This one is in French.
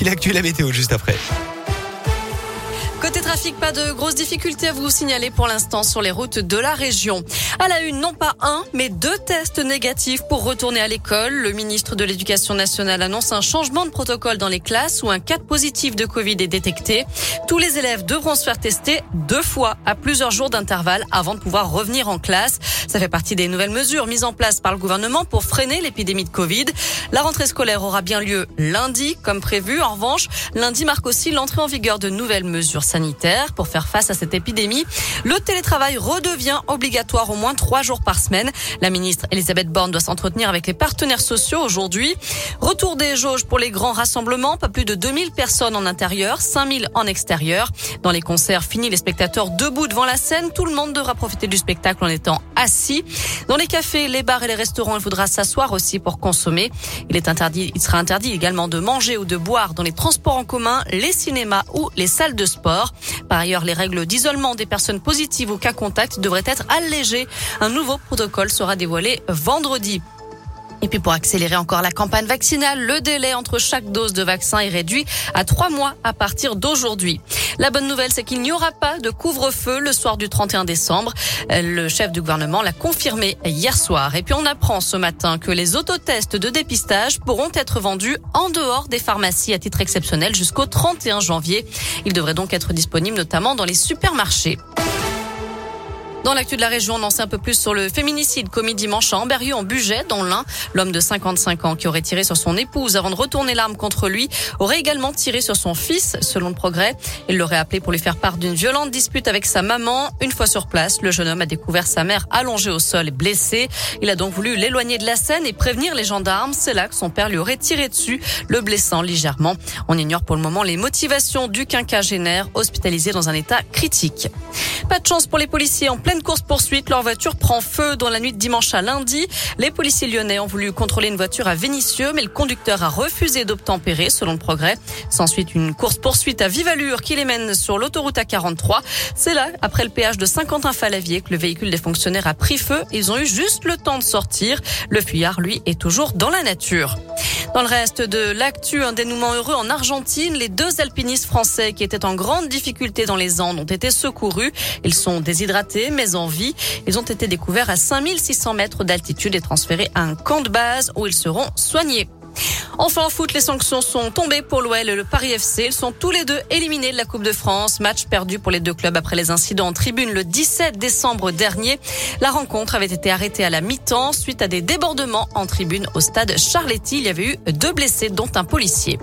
Voici l'actu et la météo juste après. Trafic, pas de grosses difficultés à vous signaler pour l'instant sur les routes de la région. À la une, non pas un, mais deux tests négatifs pour retourner à l'école. Le ministre de l'Éducation nationale annonce un changement de protocole dans les classes où un cas positif de Covid est détecté. Tous les élèves devront se faire tester deux fois à plusieurs jours d'intervalle avant de pouvoir revenir en classe. Ça fait partie des nouvelles mesures mises en place par le gouvernement pour freiner l'épidémie de Covid. La rentrée scolaire aura bien lieu lundi, comme prévu. En revanche, lundi marque aussi l'entrée en vigueur de nouvelles mesures sanitaires pour faire face à cette épidémie. Le télétravail redevient obligatoire au moins trois jours par semaine. La ministre Elisabeth Borne doit s'entretenir avec les partenaires sociaux aujourd'hui. Retour des jauges pour les grands rassemblements, pas plus de 2000 personnes en intérieur, 5000 en extérieur. Dans les concerts, fini les spectateurs debout devant la scène. Tout le monde devra profiter du spectacle en étant assis. Dans les cafés, les bars et les restaurants, il faudra s'asseoir aussi pour consommer. Il est interdit, il sera interdit également de manger ou de boire dans les transports en commun, les cinémas ou les salles de sport. Par ailleurs, les règles d'isolement des personnes positives ou cas contact devraient être allégées. Un nouveau protocole sera dévoilé vendredi. Et puis pour accélérer encore la campagne vaccinale, le délai entre chaque dose de vaccin est réduit à trois mois à partir d'aujourd'hui. La bonne nouvelle, c'est qu'il n'y aura pas de couvre-feu le soir du 31 décembre. Le chef du gouvernement l'a confirmé hier soir. Et puis on apprend ce matin que les autotests de dépistage pourront être vendus en dehors des pharmacies à titre exceptionnel jusqu'au 31 janvier. Ils devraient donc être disponibles notamment dans les supermarchés. Dans l'actu de la région, on en sait un peu plus sur le féminicide commis dimanche à Amberieu en Bugey, dans l'Ain. L'homme de 55 ans qui aurait tiré sur son épouse avant de retourner l'arme contre lui aurait également tiré sur son fils, selon le progrès. Il l'aurait appelé pour lui faire part d'une violente dispute avec sa maman. Une fois sur place, le jeune homme a découvert sa mère allongée au sol et blessée. Il a donc voulu l'éloigner de la scène et prévenir les gendarmes. C'est là que son père lui aurait tiré dessus, le blessant légèrement. On ignore pour le moment les motivations du quinquagénaire hospitalisé dans un état critique. Pas de chance pour les policiers en pleine course-poursuite. Leur voiture prend feu dans la nuit de dimanche à lundi. Les policiers lyonnais ont voulu contrôler une voiture à Vénissieux, mais le conducteur a refusé d'obtempérer, selon le progrès. S'ensuit une course-poursuite à vive allure qui les mène sur l'autoroute A43. C'est là, après le péage de Saint-Quentin-Falavier, que le véhicule des fonctionnaires a pris feu. Ils ont eu juste le temps de sortir. Le fuyard, lui, est toujours dans la nature. Dans le reste de l'actu, un dénouement heureux en Argentine. Les deux alpinistes français qui étaient en grande difficulté dans les Andes ont été secourus. Ils sont déshydratés en vie. Ils ont été découverts à 5600 mètres d'altitude et transférés à un camp de base où ils seront soignés. Enfin en foot, les sanctions sont tombées pour l'OL et le Paris FC. Ils sont tous les deux éliminés de la Coupe de France. Match perdu pour les deux clubs après les incidents en tribune le 17 décembre dernier. La rencontre avait été arrêtée à la mi-temps suite à des débordements en tribune au stade Charletti. Il y avait eu deux blessés dont un policier.